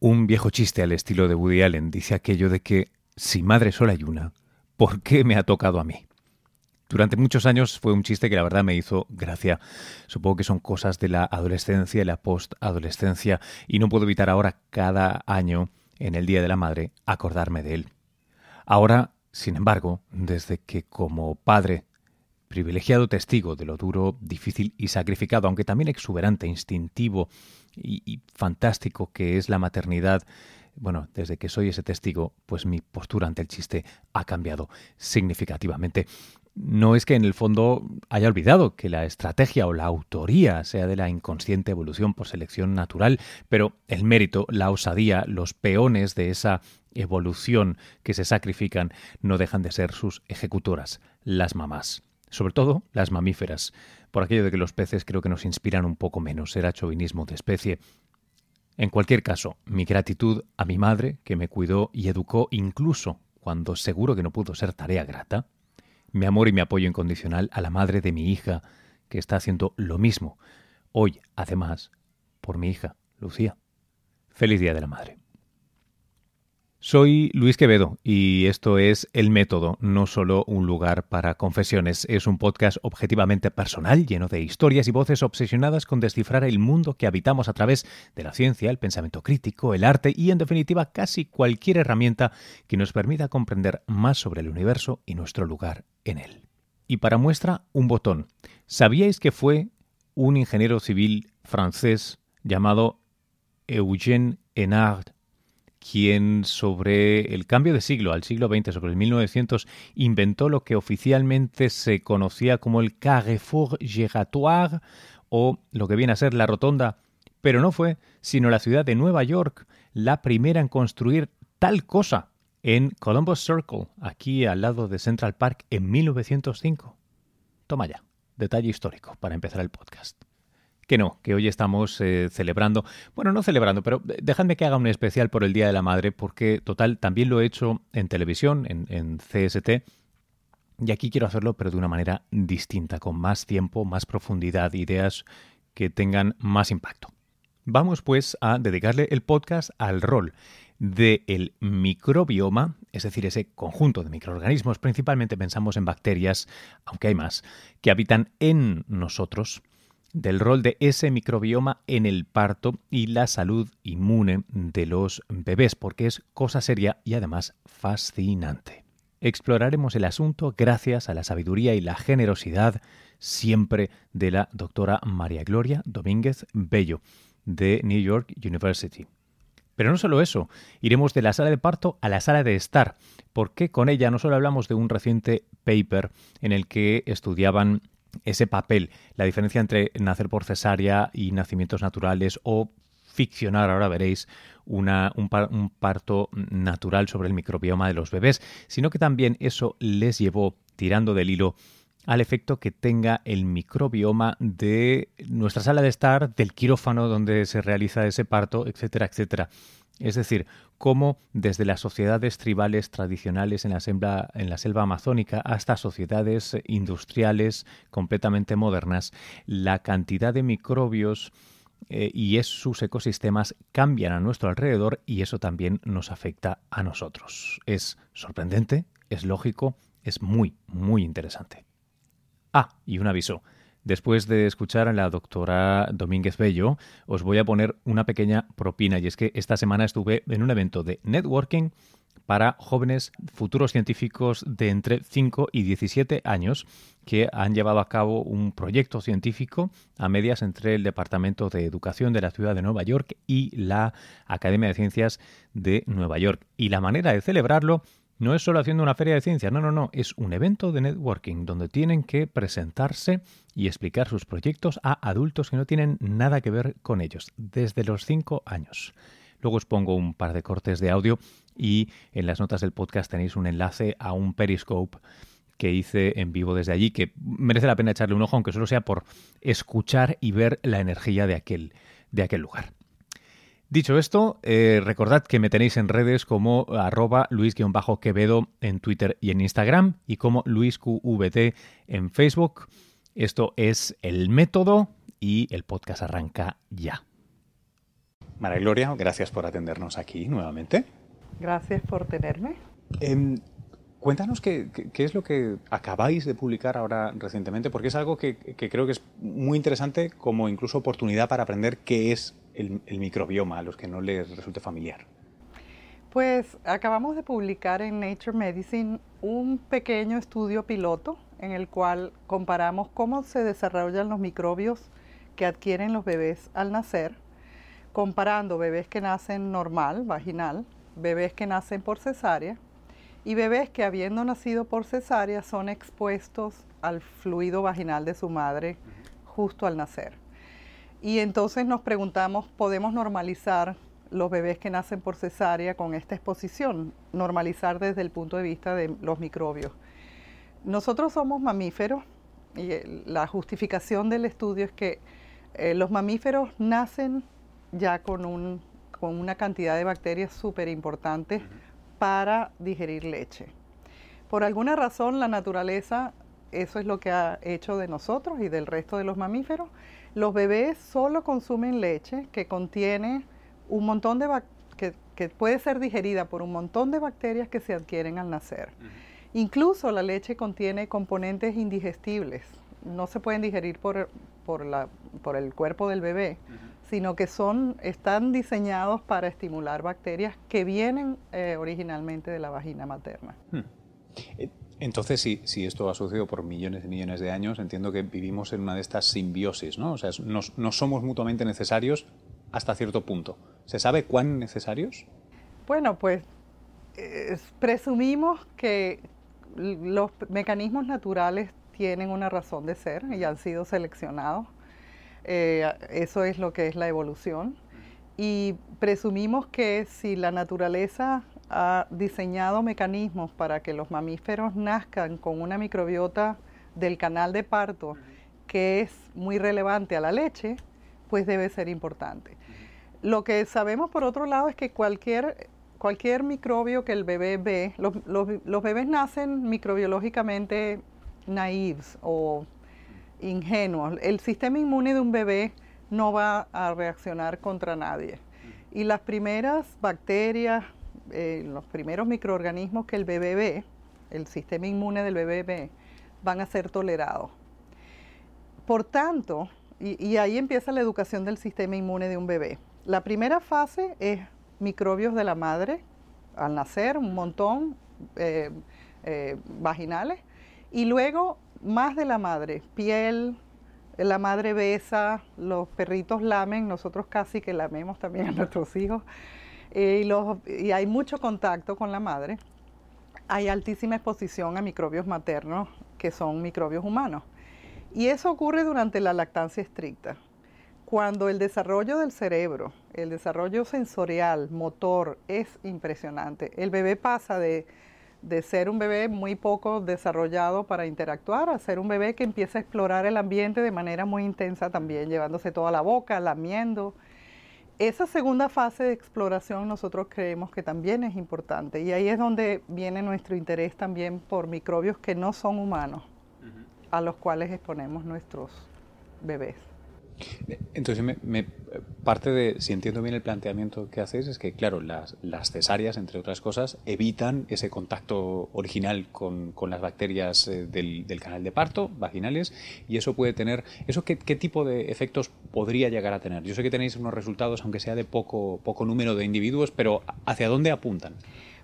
Un viejo chiste al estilo de Woody Allen dice aquello de que si madre sola hay una, ¿por qué me ha tocado a mí? Durante muchos años fue un chiste que la verdad me hizo gracia. Supongo que son cosas de la adolescencia y la postadolescencia y no puedo evitar ahora cada año, en el Día de la Madre, acordarme de él. Ahora, sin embargo, desde que como padre, privilegiado testigo de lo duro, difícil y sacrificado, aunque también exuberante, instintivo y, fantástico que es la maternidad, bueno, desde que soy ese testigo, pues mi postura ante el chiste ha cambiado significativamente no es que en el fondo haya olvidado que la estrategia o la autoría sea de la inconsciente evolución por selección natural, pero el mérito, la osadía, los peones de esa evolución que se sacrifican no dejan de ser sus ejecutoras, las mamás. Sobre todo las mamíferas. Por aquello de que los peces creo que nos inspiran un poco menos, era chauvinismo de especie. En cualquier caso, mi gratitud a mi madre, que me cuidó y educó incluso cuando seguro que no pudo ser tarea grata, mi amor y mi apoyo incondicional a la madre de mi hija, que está haciendo lo mismo, hoy, además, por mi hija, Lucía. Feliz Día de la Madre. Soy Luis Quevedo y esto es El Método, no solo un lugar para confesiones. Es un podcast objetivamente personal, lleno de historias y voces obsesionadas con descifrar el mundo que habitamos a través de la ciencia, el pensamiento crítico, el arte y, en definitiva, casi cualquier herramienta que nos permita comprender más sobre el universo y nuestro lugar en él. Y para muestra, un botón. ¿Sabíais que fue un ingeniero civil francés llamado Eugène Enard quien sobre el cambio de siglo, al siglo XX, sobre el 1900, inventó lo que oficialmente se conocía como el Carrefour Giratoire o lo que viene a ser la rotonda, pero no fue sino la ciudad de Nueva York la primera en construir tal cosa en Columbus Circle, aquí al lado de Central Park, en 1905. Toma ya, detalle histórico para empezar el podcast que no, que hoy estamos eh, celebrando, bueno, no celebrando, pero dejadme que haga un especial por el Día de la Madre, porque total, también lo he hecho en televisión, en, en CST, y aquí quiero hacerlo, pero de una manera distinta, con más tiempo, más profundidad, ideas que tengan más impacto. Vamos pues a dedicarle el podcast al rol del microbioma, es decir, ese conjunto de microorganismos, principalmente pensamos en bacterias, aunque hay más, que habitan en nosotros del rol de ese microbioma en el parto y la salud inmune de los bebés, porque es cosa seria y además fascinante. Exploraremos el asunto gracias a la sabiduría y la generosidad siempre de la doctora María Gloria Domínguez Bello, de New York University. Pero no solo eso, iremos de la sala de parto a la sala de estar, porque con ella no solo hablamos de un reciente paper en el que estudiaban ese papel, la diferencia entre nacer por cesárea y nacimientos naturales o ficcionar, ahora veréis, una, un, un, parto natural sobre el microbioma de los bebés, sino que también eso les llevó, tirando del hilo, al efecto que tenga el microbioma de nuestra sala de estar, del quirófano donde se realiza ese parto, etcétera, etcétera. Es decir, cómo desde las sociedades tribales tradicionales en la, selva, en la selva amazónica hasta sociedades industriales completamente modernas, la cantidad de microbios eh, y sus ecosistemas cambian a nuestro alrededor y eso también nos afecta a nosotros. Es sorprendente, es lógico, es muy, muy interesante. Ah, y un aviso. Después de escuchar a la doctora Domínguez Bello, os voy a poner una pequeña propina y es que esta semana estuve en un evento de networking para jóvenes futuros científicos de entre 5 y 17 años que han llevado a cabo un proyecto científico a medias entre el Departamento de Educación de la Ciudad de Nueva York y la Academia de Ciencias de Nueva York. Y la manera de celebrarlo no es solo haciendo una feria de ciencias, no, no, no, es un evento de networking donde tienen que presentarse y explicar sus proyectos a adultos que no tienen nada que ver con ellos, desde los 5 años. Luego os pongo un par de cortes de audio y en las notas del podcast tenéis un enlace a un Periscope que hice en vivo desde allí, que merece la pena echarle un ojo, aunque solo sea por escuchar y ver la energía de aquel, de aquel lugar. Dicho esto, eh, recordad que me tenéis en redes como arroba luis-quevedo en Twitter y en Instagram y como luisqvt en Facebook. Esto es el método y el podcast arranca ya. María Gloria, gracias por atendernos aquí nuevamente. Gracias por tenerme. Em, cuéntanos qué, es lo que acabáis de publicar ahora recientemente, porque es algo que, creo que es muy interesante como incluso oportunidad para aprender qué es el, microbioma a los que no les resulte familiar. Pues acabamos de publicar en Nature Medicine un pequeño estudio piloto en el cual comparamos cómo se desarrollan los microbios que adquieren los bebés al nacer, comparando bebés que nacen normal, vaginal, bebés que nacen por cesárea y bebés que habiendo nacido por cesárea son expuestos al fluido vaginal de su madre justo al nacer. Y entonces nos preguntamos, ¿podemos normalizar los bebés que nacen por cesárea con esta exposición? Normalizar desde el punto de vista de los microbios. Nosotros somos mamíferos y la justificación del estudio es que eh, los mamíferos nacen ya con, un, con una cantidad de bacterias súper importantes para digerir leche. Por alguna razón la naturaleza, eso es lo que ha hecho de nosotros y del resto de los mamíferos. Los bebés solo consumen leche que contiene un montón de que, que, puede ser digerida por un montón de bacterias que se adquieren al nacer. Incluso la leche contiene componentes indigestibles, no se pueden digerir por, por, la, por el cuerpo del bebé, sino que son, están diseñados para estimular bacterias que vienen eh, originalmente de la vagina materna. Hmm. Eh, entonces, si, si, esto ha sucedido por millones y millones de años, entiendo que vivimos en una de estas simbiosis, ¿no? O sea, no, somos mutuamente necesarios hasta cierto punto. ¿Se sabe cuán necesarios? Bueno, pues presumimos que los mecanismos naturales tienen una razón de ser y han sido seleccionados. Eh, eso es lo que es la evolución. Y presumimos que si la naturaleza ha diseñado mecanismos para que los mamíferos nazcan con una microbiota del canal de parto que es muy relevante a la leche, pues debe ser importante. Lo que sabemos por otro lado es que cualquier cualquier microbio que el bebé ve, los, los, bebés nacen microbiológicamente naives o ingenuos. El sistema inmune de un bebé no va a reaccionar contra nadie. Y las primeras bacterias, los primeros microorganismos que el bebé ve, el sistema inmune del bebé ve, van a ser tolerados. Por tanto, y, y ahí empieza la educación del sistema inmune de un bebé. La primera fase es microbios de la madre al nacer, un montón eh, eh, vaginales, y luego más de la madre, piel, la madre besa, los perritos lamen, nosotros casi que lamemos también a nuestros hijos, eh, y, y hay mucho contacto con la madre. Hay altísima exposición a microbios maternos que son microbios humanos. Y eso ocurre durante la lactancia estricta cuando el desarrollo del cerebro, el desarrollo sensorial, motor, es impresionante. El bebé pasa de, ser un bebé muy poco desarrollado para interactuar a ser un bebé que empieza a explorar el ambiente de manera muy intensa también, llevándose toda la boca, lamiendo. Esa segunda fase de exploración nosotros creemos que también es importante y ahí es donde viene nuestro interés también por microbios que no son humanos, a los cuales exponemos nuestros bebés. Entonces, me, parte de, si entiendo bien el planteamiento que hacéis, es que, claro, las, cesáreas, entre otras cosas, evitan ese contacto original con, las bacterias eh, del, canal de parto, vaginales, y eso puede tener, ¿eso qué, tipo de efectos podría llegar a tener? Yo sé que tenéis unos resultados, aunque sea de poco, poco número de individuos, pero ¿hacia dónde apuntan?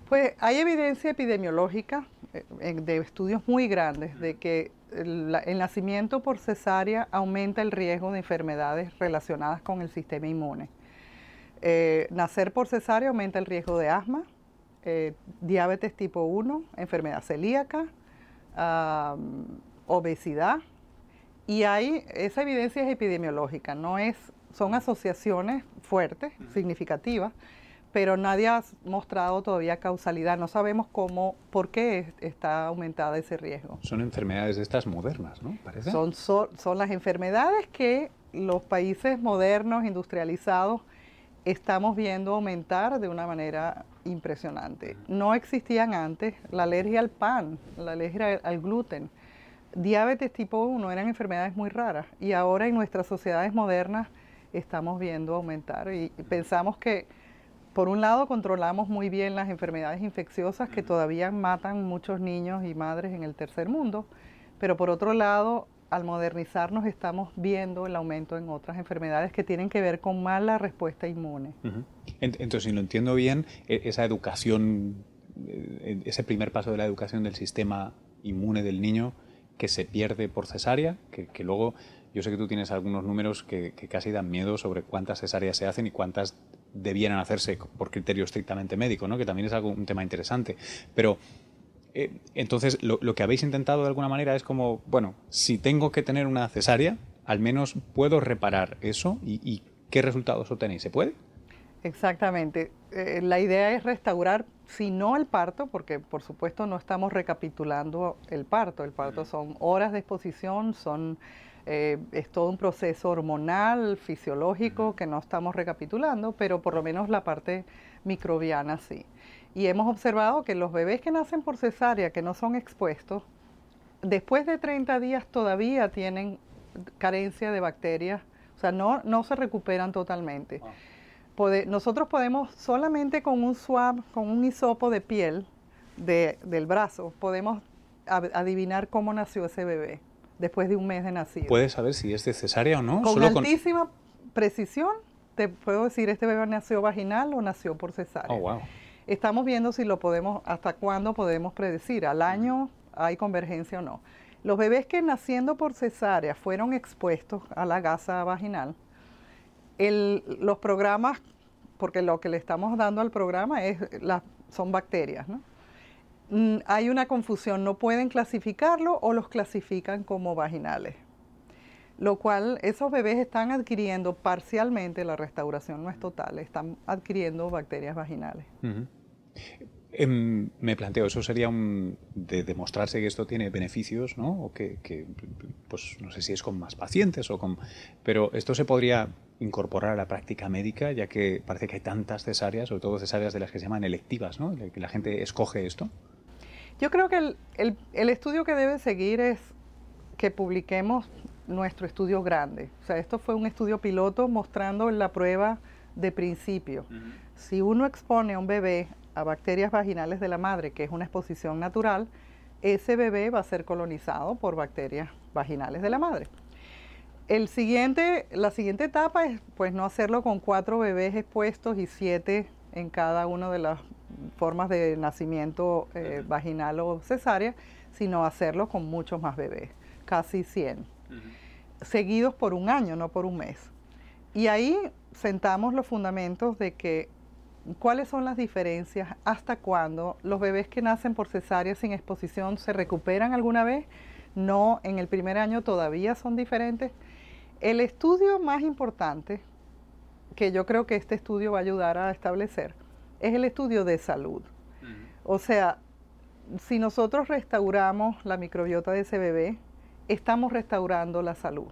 Pues hay evidencia epidemiológica eh, de estudios muy grandes de que el, nacimiento por cesárea aumenta el riesgo de enfermedades relacionadas con el sistema inmune. Eh, nacer por cesárea aumenta el riesgo de asma, eh, diabetes tipo 1, enfermedad celíaca, obesidad. Y hay, esa evidencia es epidemiológica, no es, son asociaciones fuertes, significativas, pero nadie ha mostrado todavía causalidad. No sabemos cómo, por qué está aumentada ese riesgo. Son enfermedades de estas modernas, ¿no? Parece. Son, son, las enfermedades que los países modernos, industrializados, estamos viendo aumentar de una manera impresionante. No existían antes la alergia al pan, la alergia al gluten, diabetes tipo 1 eran enfermedades muy raras y ahora en nuestras sociedades modernas estamos viendo aumentar y pensamos que por un lado controlamos muy bien las enfermedades infecciosas que todavía matan muchos niños y madres en el tercer mundo, pero por otro lado al modernizarnos estamos viendo el aumento en otras enfermedades que tienen que ver con mala respuesta inmune. Entonces, si lo entiendo bien, e, esa educación, eh, ese primer paso de la educación del sistema inmune del niño que se pierde por cesárea, que, luego yo sé que tú tienes algunos números que, casi dan miedo sobre cuántas cesáreas se hacen y cuántas debieran hacerse por criterio estrictamente médico, ¿no? que también es algo, un tema interesante. Pero eh, entonces lo, que habéis intentado de alguna manera es como, bueno, si tengo que tener una cesárea, al menos puedo reparar eso y, qué resultados obtenéis. ¿Se puede? Exactamente. Eh, la idea es restaurar, si no el parto, porque por supuesto no estamos recapitulando el parto. El parto son horas de exposición, son eh, es todo un proceso hormonal, fisiológico, que no estamos recapitulando, pero por lo menos la parte microbiana sí. Y hemos observado que los bebés que nacen por cesárea, que no son expuestos, después de 30 días todavía tienen carencia de bacterias, o sea, no, no se recuperan totalmente. Ah. nosotros podemos solamente con un swab, con un hisopo de piel del brazo, podemos adivinar cómo nació ese bebé después de un mes de nacido. ¿Puedes saber si es de cesárea o no? Con altísima precisión te puedo decir este bebé nació vaginal o nació por cesárea. Oh, wow. Estamos viendo si lo podemos, hasta cuándo podemos predecir. Al año hay convergencia o no. Los bebés que naciendo por cesárea fueron expuestos a la gasa vaginal, los programas, porque lo que le estamos dando al programa es son bacterias, ¿no? Mm, hay una confusión, no pueden clasificarlo o los clasifican como vaginales. Lo cual esos bebés están adquiriendo parcialmente, la restauración no es total, están adquiriendo bacterias vaginales. Em, me planteo, eso sería un, de demostrarse que esto tiene beneficios, ¿no? O que, pues no sé si es con más pacientes o con... Pero esto se podría incorporar a la práctica médica, ya que parece que hay tantas cesáreas, sobre todo cesáreas de las que se llaman electivas, ¿no? Que la gente escoge esto. Yo creo que el, el estudio que debe seguir es que publiquemos nuestro estudio grande. O sea, esto fue un estudio piloto mostrando la prueba de principio. Si uno expone a un bebé a bacterias vaginales de la madre, que es una exposición natural, ese bebé va a ser colonizado por bacterias vaginales de la madre. El siguiente, la siguiente etapa es pues no hacerlo con cuatro bebés expuestos y siete en cada una de las formas de nacimiento eh, vaginal o cesárea, sino hacerlo con muchos más bebés, casi 100, seguidos por un año, no por un mes. Y ahí sentamos los fundamentos de que cuáles son las diferencias, hasta cuándo los bebés que nacen por cesárea sin exposición se recuperan alguna vez, no en el primer año todavía son diferentes. El estudio más importante, que yo creo que este estudio va a ayudar a establecer, es el estudio de salud. O sea, si nosotros restauramos la microbiota de ese bebé, estamos restaurando la salud.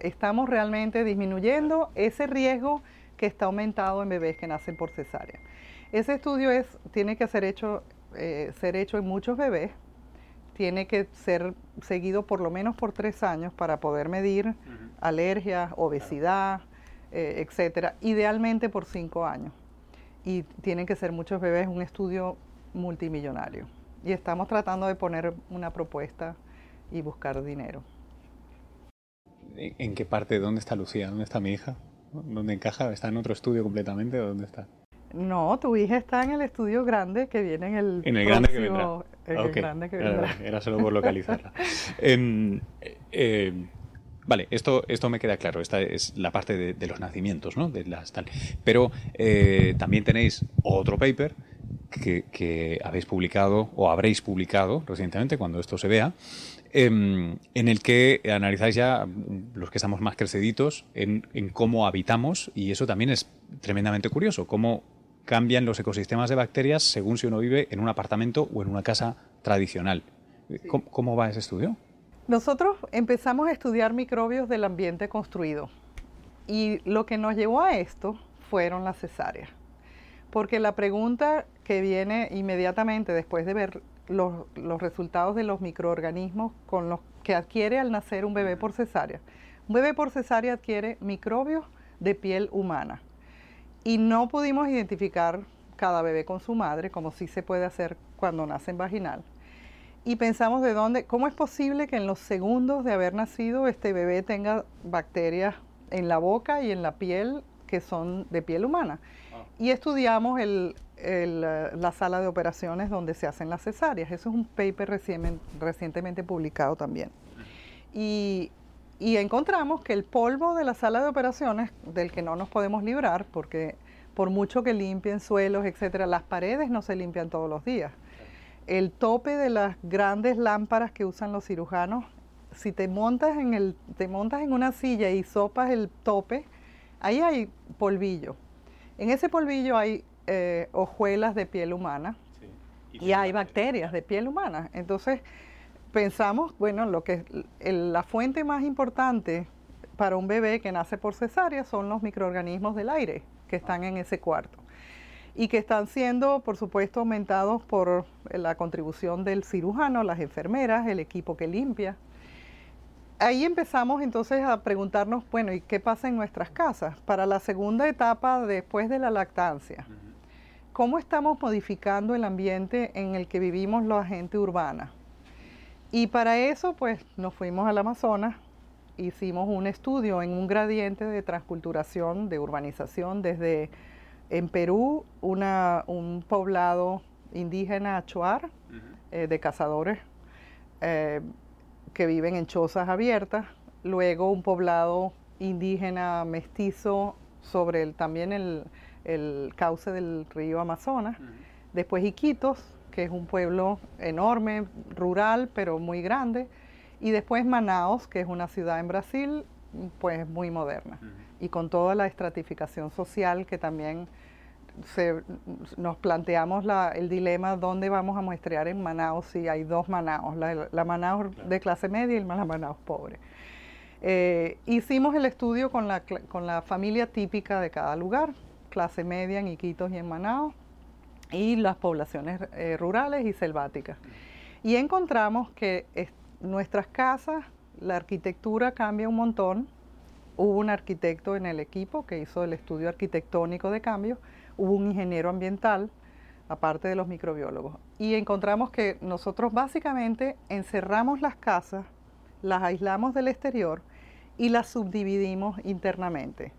Estamos realmente disminuyendo ese riesgo que está aumentado en bebés que nacen por cesárea. Ese estudio es, tiene que ser hecho, eh, ser hecho en muchos bebés, tiene que ser seguido por lo menos por tres años para poder medir alergias, obesidad, eh, etcétera, idealmente por cinco años. Y tienen que ser muchos bebés, un estudio multimillonario. Y estamos tratando de poner una propuesta y buscar dinero. ¿En qué parte? ¿Dónde está Lucía? ¿Dónde está mi hija? ¿Dónde encaja? ¿Está en otro estudio completamente? ¿Dónde está? No, tu hija está en el estudio grande que viene en el. En el grande que vendrá. el grande que vendrá. Era, solo por localizarla. Em, em, vale, esto, esto me queda claro. Esta es la parte de, los nacimientos, ¿no? De las, tal. Pero eh, también tenéis otro paper que, que, habéis publicado o habréis publicado recientemente cuando esto se vea, Em, en el que analizáis ya los que estamos más creciditos en, cómo habitamos y eso también es tremendamente curioso, cómo cambian los ecosistemas de bacterias según si uno vive en un apartamento o en una casa tradicional. ¿Cómo, va ese estudio? Nosotros empezamos a estudiar microbios del ambiente construido y lo que nos llevó a esto fueron las cesáreas. Porque la pregunta que viene inmediatamente después de ver los, resultados de los microorganismos con los que adquiere al nacer un bebé por cesárea. Un bebé por cesárea adquiere microbios de piel humana. Y no pudimos identificar cada bebé con su madre, como sí se puede hacer cuando nacen vaginal. Y pensamos de dónde, cómo es posible que en los segundos de haber nacido este bebé tenga bacterias en la boca y en la piel que son de piel humana. Ah. Y estudiamos el, eh, la sala de operaciones donde se hacen las cesáreas. Eso es un paper recientemente publicado también. Y, y, encontramos que el polvo de la sala de operaciones, del que no nos podemos librar, porque por mucho que limpien suelos, etcétera, las paredes no se limpian todos los días. El tope de las grandes lámparas que usan los cirujanos, si te montas en el, te montas en una silla y sopas el tope, ahí hay polvillo. En ese polvillo hay eh, hojuelas de piel humana y, hay bacterias de piel humana. Entonces pensamos, bueno, lo que la fuente más importante para un bebé que nace por cesárea son los microorganismos del aire que están en ese cuarto y que están siendo, por supuesto, aumentados por la contribución del cirujano, las enfermeras, el equipo que limpia. Ahí empezamos entonces a preguntarnos, bueno, ¿y qué pasa en nuestras casas? Para la segunda etapa después de la lactancia, ¿cómo estamos modificando el ambiente en el que vivimos la gente urbana? Y para eso, pues, nos fuimos al Amazonas, hicimos un estudio en un gradiente de transculturación, de urbanización, desde en Perú, un poblado indígena achuar, eh, de cazadores, eh, que viven en chozas abiertas, luego un poblado indígena mestizo sobre el, también el, cauce del río Amazonas, después Iquitos, que es un pueblo enorme, rural, pero muy grande, y después Manaos, que es una ciudad en Brasil, pues muy moderna, y con toda la estratificación social que también nos planteamos el dilema dónde vamos a muestrear en Manaus si hay dos Manaus, la, la Manaus de clase media y la Manaus pobre. Eh, hicimos el estudio con la, con la familia típica de cada lugar, clase media en Iquitos y en Manaus, y las poblaciones eh, rurales y selváticas. Y encontramos que nuestras casas, la arquitectura cambia un montón. Hubo un arquitecto en el equipo que hizo el estudio arquitectónico de cambio hubo un ingeniero ambiental, aparte de los microbiólogos. Y encontramos que nosotros básicamente encerramos las casas, las aislamos del exterior y las subdividimos internamente.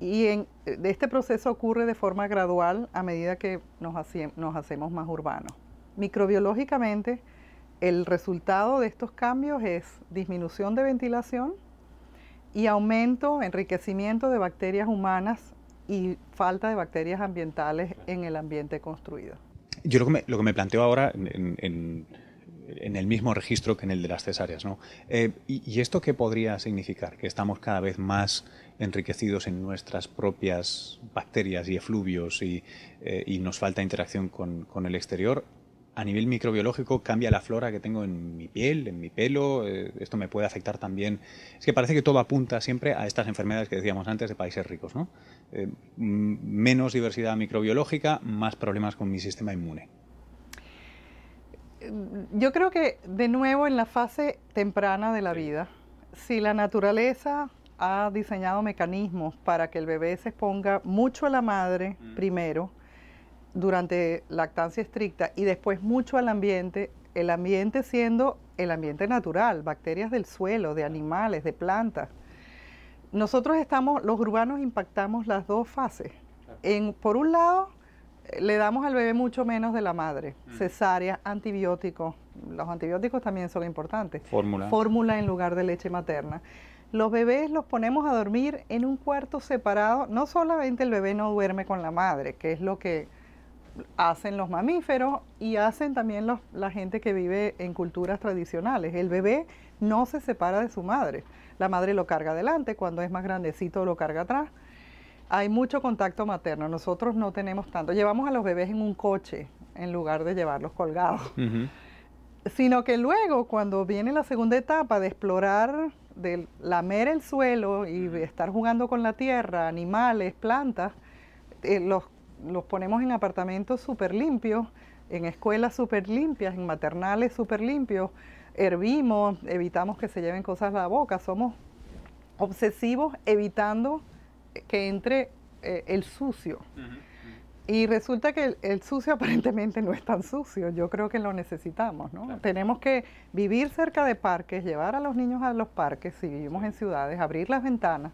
Y en, este proceso ocurre de forma gradual a medida que nos, nos hacemos más urbanos. Microbiológicamente, el resultado de estos cambios es disminución de ventilación y aumento, enriquecimiento de bacterias humanas y falta de bacterias ambientales en el ambiente construido. Yo lo que me, lo que me planteo ahora en, el mismo registro que en el de las cesáreas, ¿no? Eh, y, esto qué podría significar? Que estamos cada vez más enriquecidos en nuestras propias bacterias y efluvios y, eh, y nos falta interacción con, con el exterior a nivel microbiológico cambia la flora que tengo en mi piel, en mi pelo, eh, esto me puede afectar también. Es que parece que todo apunta siempre a estas enfermedades que decíamos antes de países ricos, ¿no? Eh, menos diversidad microbiológica, más problemas con mi sistema inmune. Yo creo que de nuevo en la fase temprana de la vida, si la naturaleza ha diseñado mecanismos para que el bebé se exponga mucho a la madre mm. primero, durante lactancia estricta y después mucho al ambiente, el ambiente siendo el ambiente natural, bacterias del suelo, de animales, de plantas. Nosotros estamos, los urbanos impactamos las dos fases. En, por un lado, le damos al bebé mucho menos de la madre, mm. cesárea, antibióticos, los antibióticos también son importantes. Fórmula. Fórmula en lugar de leche materna. Los bebés los ponemos a dormir en un cuarto separado, no solamente el bebé no duerme con la madre, que es lo que hacen los mamíferos y hacen también la gente que vive en culturas tradicionales. El bebé no se separa de su madre. La madre lo carga adelante, cuando es más grandecito lo carga atrás. Hay mucho contacto materno. Nosotros no tenemos tanto. Llevamos a los bebés en un coche en lugar de llevarlos colgados. Sino que luego, cuando viene la segunda etapa de explorar, de lamer el suelo y estar jugando con la tierra, animales, plantas, eh, los los ponemos en apartamentos súper limpios, en escuelas súper limpias, en maternales súper limpios, hervimos, evitamos que se lleven cosas a la boca, somos obsesivos evitando que entre eh, el sucio. Y resulta que el, sucio aparentemente no es tan sucio. Yo creo que lo necesitamos, ¿no? Tenemos que vivir cerca de parques, llevar a los niños a los parques, si vivimos en ciudades, abrir las ventanas.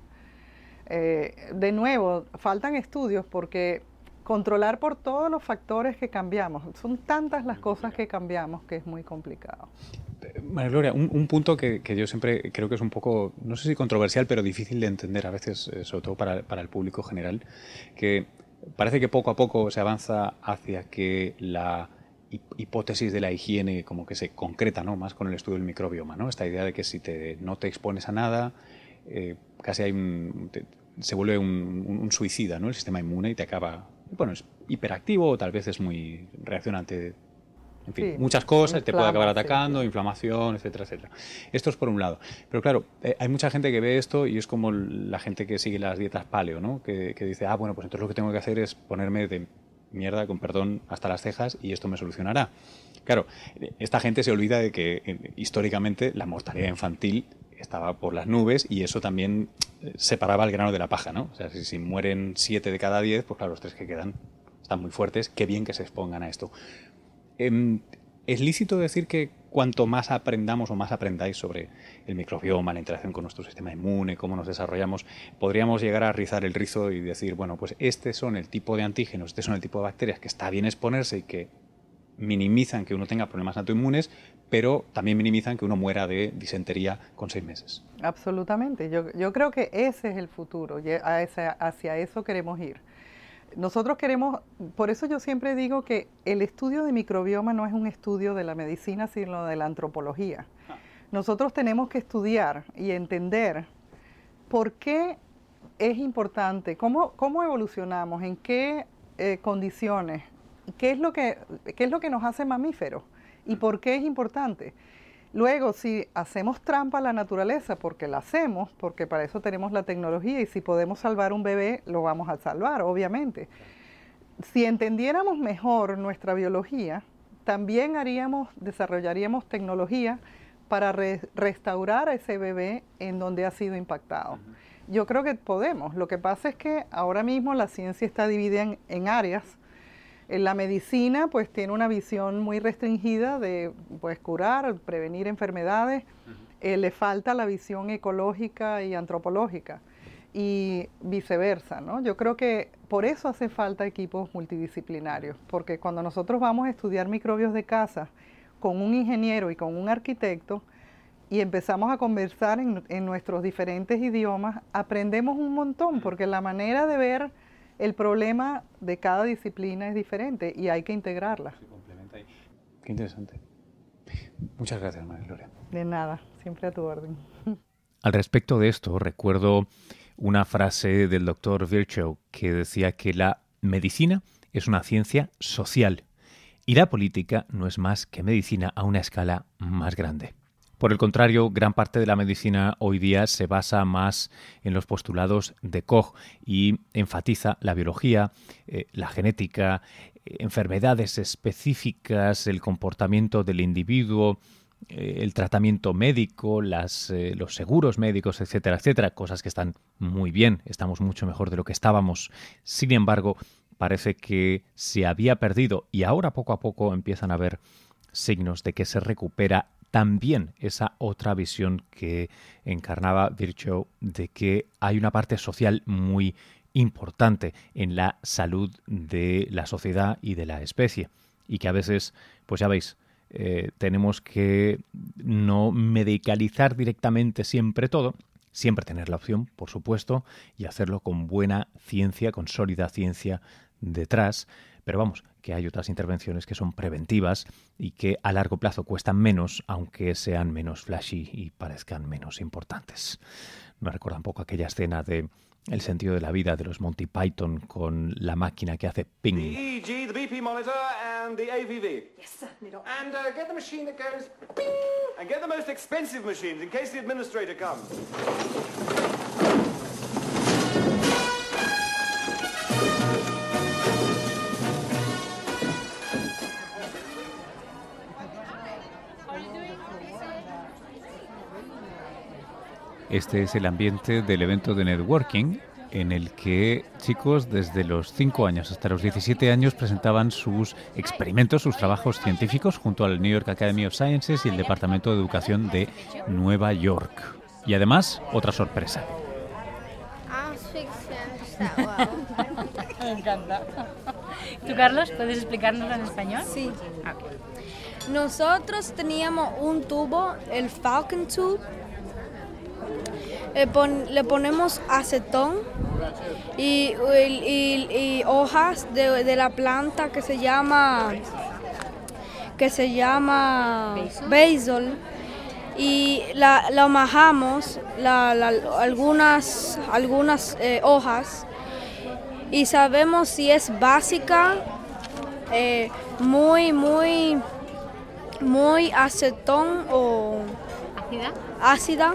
Eh, de nuevo, faltan estudios porque controlar por todos los factores que cambiamos, son tantas las cosas que cambiamos que es muy complicado. María Gloria, un, punto que, yo siempre creo que es un poco, no sé si controversial, pero difícil de entender a veces, eh, sobre todo para, para el público general, que parece que poco a poco se avanza hacia que la hipótesis de la higiene como que se concreta ¿no? más con el estudio del microbioma, ¿no? esta idea de que si te, no te expones a nada, eh, casi hay un, se vuelve un, suicida ¿no? el sistema inmune y te acaba, bueno, es hiperactivo o tal vez es muy reaccionante en fin, muchas cosas, te puede acabar atacando, inflamación, etcétera, etcétera. Esto es por un lado. Pero claro, eh, hay mucha gente que ve esto y es como la gente que sigue las dietas paleo, ¿no? Que, que, dice, ah, bueno, pues entonces lo que tengo que hacer es ponerme de mierda, con perdón, hasta las cejas y esto me solucionará. Claro, esta gente se olvida de que eh, históricamente la mortalidad infantil estaba por las nubes y eso también eh, separaba el grano de la paja, ¿no? O sea, si, mueren siete de cada diez, pues claro, los tres que quedan están muy fuertes, qué bien que se expongan a esto. Em, ¿Es lícito decir que cuanto más aprendamos o más aprendáis sobre el microbioma, la interacción con nuestro sistema inmune, cómo nos desarrollamos, podríamos llegar a rizar el rizo y decir, bueno, pues este son el tipo de antígenos, este son el tipo de bacterias que está bien exponerse y que minimizan que uno tenga problemas autoinmunes, pero también minimizan que uno muera de disentería con seis meses. Absolutamente. Yo, yo creo que ese es el futuro, hacia eso queremos ir. Nosotros queremos, por eso yo siempre digo que el estudio de microbioma no es un estudio de la medicina, sino de la antropología. Nosotros tenemos que estudiar y entender por qué es importante, cómo, cómo evolucionamos, en qué eh, condiciones, qué es, lo que, qué es lo que nos hace mamíferos y por qué es importante. Luego, si hacemos trampa a la naturaleza, porque la hacemos, porque para eso tenemos la tecnología y si podemos salvar un bebé, lo vamos a salvar, obviamente. Si entendiéramos mejor nuestra biología, también haríamos, desarrollaríamos tecnología para restaurar a ese bebé en donde ha sido impactado. Yo creo que podemos. Lo que pasa es que ahora mismo la ciencia está dividida en áreas la medicina pues tiene una visión muy restringida de pues curar, prevenir enfermedades. Eh, le falta la visión ecológica y antropológica y viceversa, ¿no? Yo creo que por eso hace falta equipos multidisciplinarios, porque cuando nosotros vamos a estudiar microbios de casa con un ingeniero y con un arquitecto y empezamos a conversar en, en nuestros diferentes idiomas, aprendemos un montón, porque la manera de ver el problema de cada disciplina es diferente y hay que integrarla. Se complementa ahí. Qué interesante. Muchas gracias, María Gloria. De nada, siempre a tu orden. Al respecto de esto, recuerdo una frase del doctor Virchow que decía que la medicina es una ciencia social y la política no es más que medicina a una escala más grande. Por el contrario, gran parte de la medicina hoy día se basa más en los postulados de Koch y enfatiza la biología, eh, la genética, enfermedades específicas, el comportamiento del individuo, eh, el tratamiento médico, las, eh, los seguros médicos, etcétera, etcétera, cosas que están muy bien, estamos mucho mejor de lo que estábamos. Sin embargo, parece que se había perdido y ahora poco a poco empiezan a haber signos de que se recupera también esa otra visión que encarnaba Virchow de que hay una parte social muy importante en la salud de la sociedad y de la especie y que a veces, pues ya veis, eh, tenemos que no medicalizar directamente siempre todo, siempre tener la opción, por supuesto, y hacerlo con buena ciencia, con sólida ciencia detrás, pero vamos, que hay otras intervenciones que son preventivas y que a largo plazo cuestan menos, aunque sean menos flashy y parezcan menos importantes. Me recuerda un poco aquella escena de El sentido de la vida de los Monty Python con la máquina que hace ping. The EEG, the BP monitor and the AVV. Yes, certainly, doctor. And uh, get the machine that goes ping. And get the most expensive machines in case the administrator comes. Este es el ambiente del evento de networking en el que chicos desde los 5 años hasta los 17 años presentaban sus experimentos, sus trabajos científicos junto al New York Academy of Sciences y el Departamento de Educación de Nueva York. Y además, otra sorpresa. Me encanta. ¿Tú, Carlos, puedes explicarnos en español? Sí. Nosotros teníamos un tubo, el Falcon Tube. Le, ponemos acetón y, hojas de, la planta que se llama que se llama basil. y la, la majamos algunas algunas eh, hojas. Y sabemos si es básica eh, muy muy muy acetón o ácida. Ácida.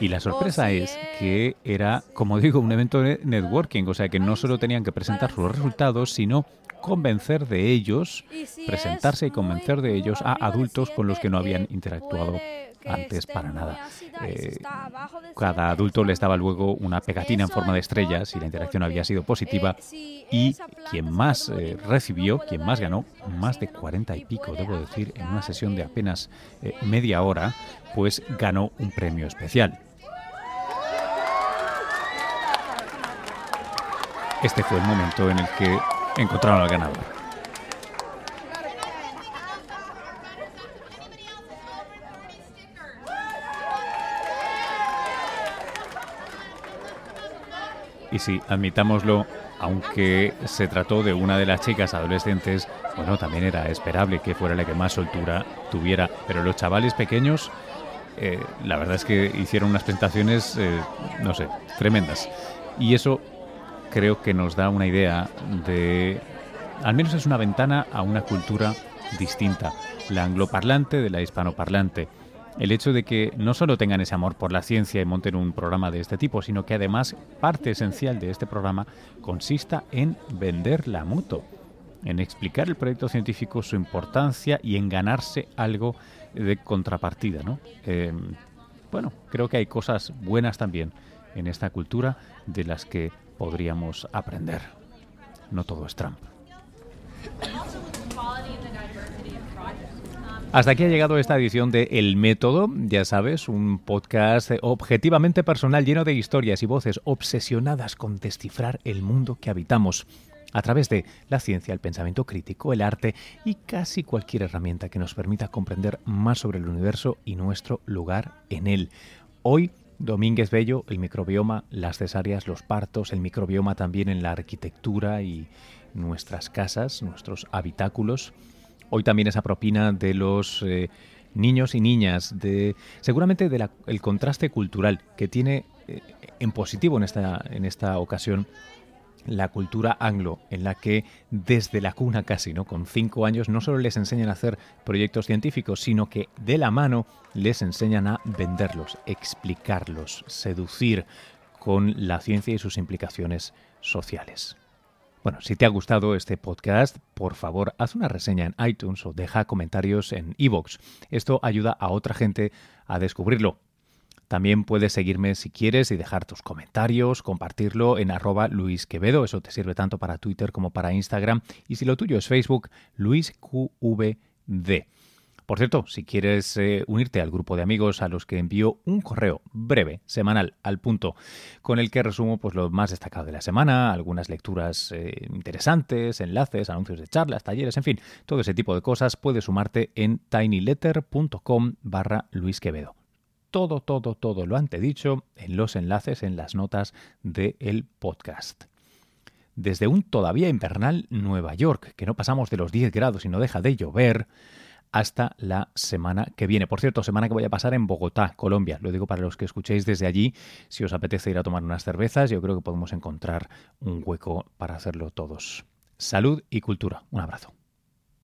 Y la sorpresa es que era, como digo, un evento de networking, o sea que no solo tenían que presentar sus resultados, sino convencer de ellos, presentarse y convencer de ellos a adultos con los que no habían interactuado antes para nada. Eh, cada adulto les daba luego una pegatina en forma de estrella si la interacción había sido positiva eh, y quien más eh, recibió, quien más ganó, más de 40 y pico, debo decir, en una sesión de apenas media hora, pues ganó un premio especial. Este fue el momento en el que encontraron al ganador. Y sí, admitámoslo, aunque se trató de una de las chicas adolescentes, bueno, también era esperable que fuera la que más soltura tuviera. Pero los chavales pequeños, eh, la verdad es que hicieron unas presentaciones, eh, no sé, tremendas. Y eso creo que nos da una idea de, al menos es una ventana a una cultura distinta, la angloparlante de la hispanoparlante el hecho de que no solo tengan ese amor por la ciencia y monten un programa de este tipo, sino que además parte esencial de este programa consista en vender la moto, en explicar el proyecto científico, su importancia y en ganarse algo de contrapartida. ¿no? Eh, bueno, creo que hay cosas buenas también en esta cultura de las que podríamos aprender. No todo es Trump. Hasta aquí ha llegado esta edición de El Método, ya sabes, un podcast objetivamente personal lleno de historias y voces obsesionadas con descifrar el mundo que habitamos a través de la ciencia, el pensamiento crítico, el arte y casi cualquier herramienta que nos permita comprender más sobre el universo y nuestro lugar en él. Hoy, Domínguez Bello, el microbioma, las cesáreas, los partos, el microbioma también en la arquitectura y nuestras casas, nuestros habitáculos. Hoy también esa propina de los eh, niños y niñas, de seguramente del el contraste cultural que tiene eh, en positivo en esta, en esta ocasión la cultura anglo, en la que desde la cuna casi, ¿no? con cinco años, no solo les enseñan a hacer proyectos científicos, sino que de la mano les enseñan a venderlos, explicarlos, seducir con la ciencia y sus implicaciones sociales. Bueno, si te ha gustado este podcast, por favor, haz una reseña en iTunes o deja comentarios en iVoox. Esto ayuda a otra gente a descubrirlo. También puedes seguirme si quieres y dejar tus comentarios, compartirlo en arroba Luis Quevedo, eso te sirve tanto para Twitter como para Instagram. Y si lo tuyo es Facebook, LuisQVD. Por cierto, si quieres eh, unirte al grupo de amigos a los que envío un correo breve, semanal, al punto, con el que resumo pues, lo más destacado de la semana, algunas lecturas eh, interesantes, enlaces, anuncios de charlas, talleres, en fin, todo ese tipo de cosas, puedes sumarte en tinyletter.com barra Luis Quevedo. Todo, todo, todo lo antedicho en los enlaces, en las notas del podcast desde un todavía invernal Nueva York, que no pasamos de los 10 grados y no deja de llover, hasta la semana que viene. Por cierto, semana que voy a pasar en Bogotá, Colombia. Lo digo para los que escuchéis desde allí. Si os apetece ir a tomar unas cervezas, yo creo que podemos encontrar un hueco para hacerlo todos. Salud y cultura. Un abrazo.